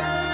娘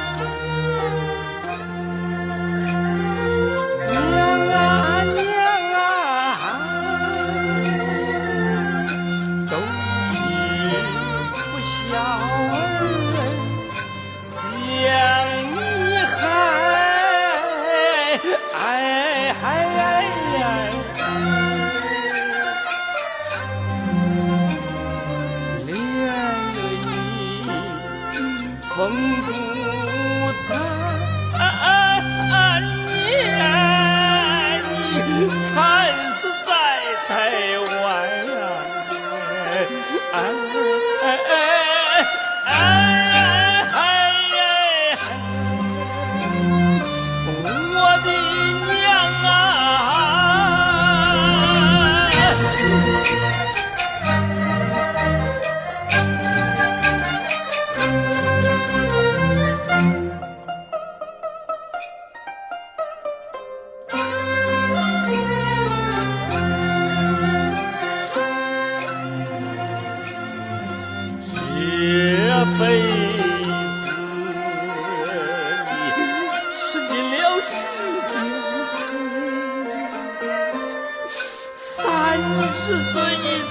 三十岁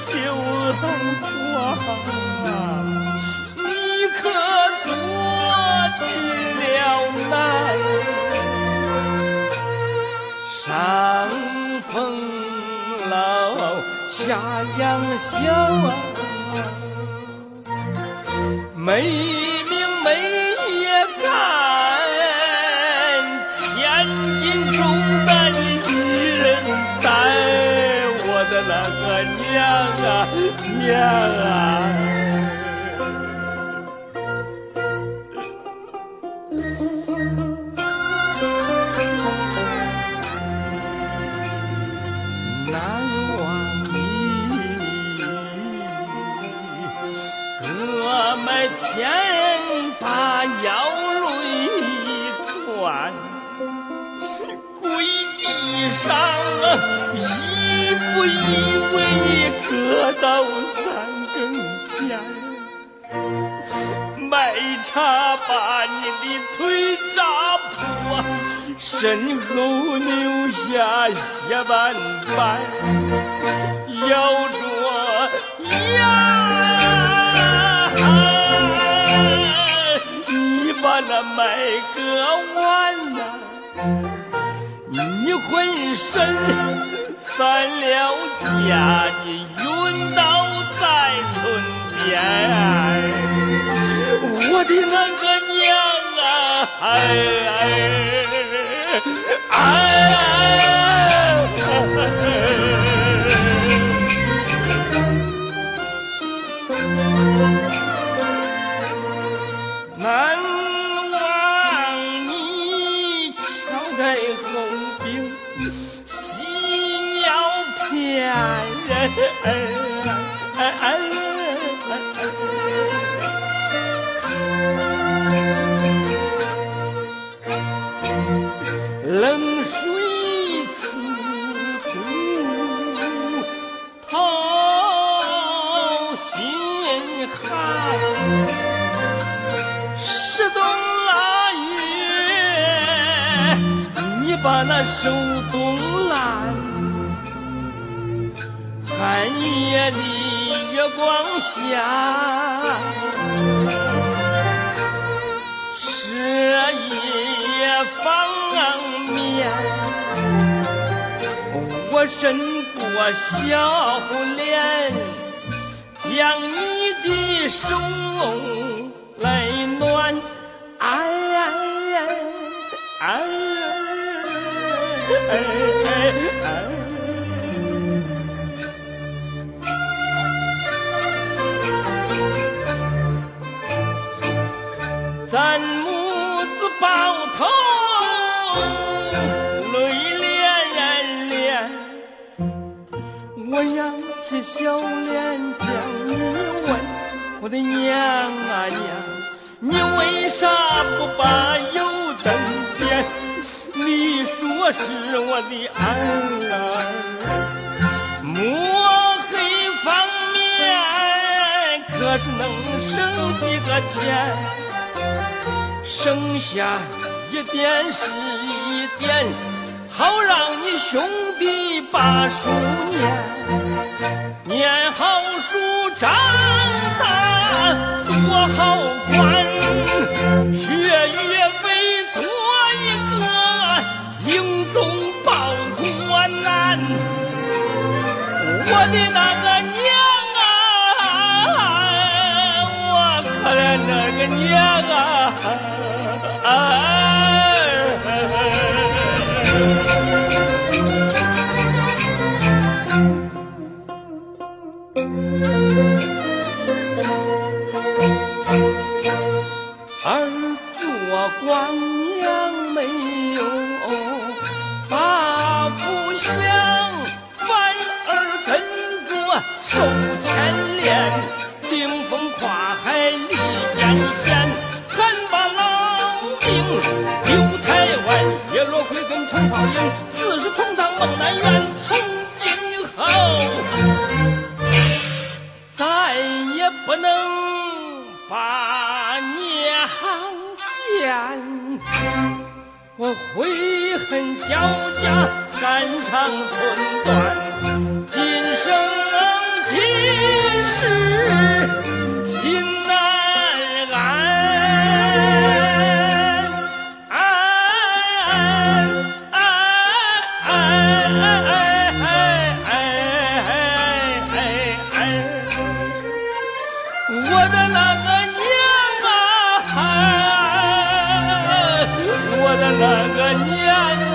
就当官，你可做尽了难。上风老下杨小啊。没名没业干，千斤重的那个娘啊娘啊！难忘你。割脉前把腰累断，跪地上一我以为你割到三更天，卖茶把你的腿扎破，身后留下血斑斑，咬着牙。你把那麦割完呐，你浑身散了架，你晕倒在村边。我的那个娘啊，哎哎冬腊月，你把那手冻烂，寒夜里月光下，彻夜方眠。我伸过小脸，将你的手来暖，哎呀哎哎哎哎！咱母子抱头泪涟涟，我扬起笑脸将你问，我的娘啊娘，你为啥不把油灯点？你说是我的儿，抹黑方面可是能省几个钱？剩下一点是一点，好让你兄弟把书，念我的那个娘啊，我可怜那个娘啊！着受牵连，顶风跨海立艰险，咱把老命丢台湾，叶落归根陈泡影，四世同堂梦难圆，从今后再也不能把娘见。我悔恨交加，肝肠寸断，今生我的那个娘啊，我的那个娘啊。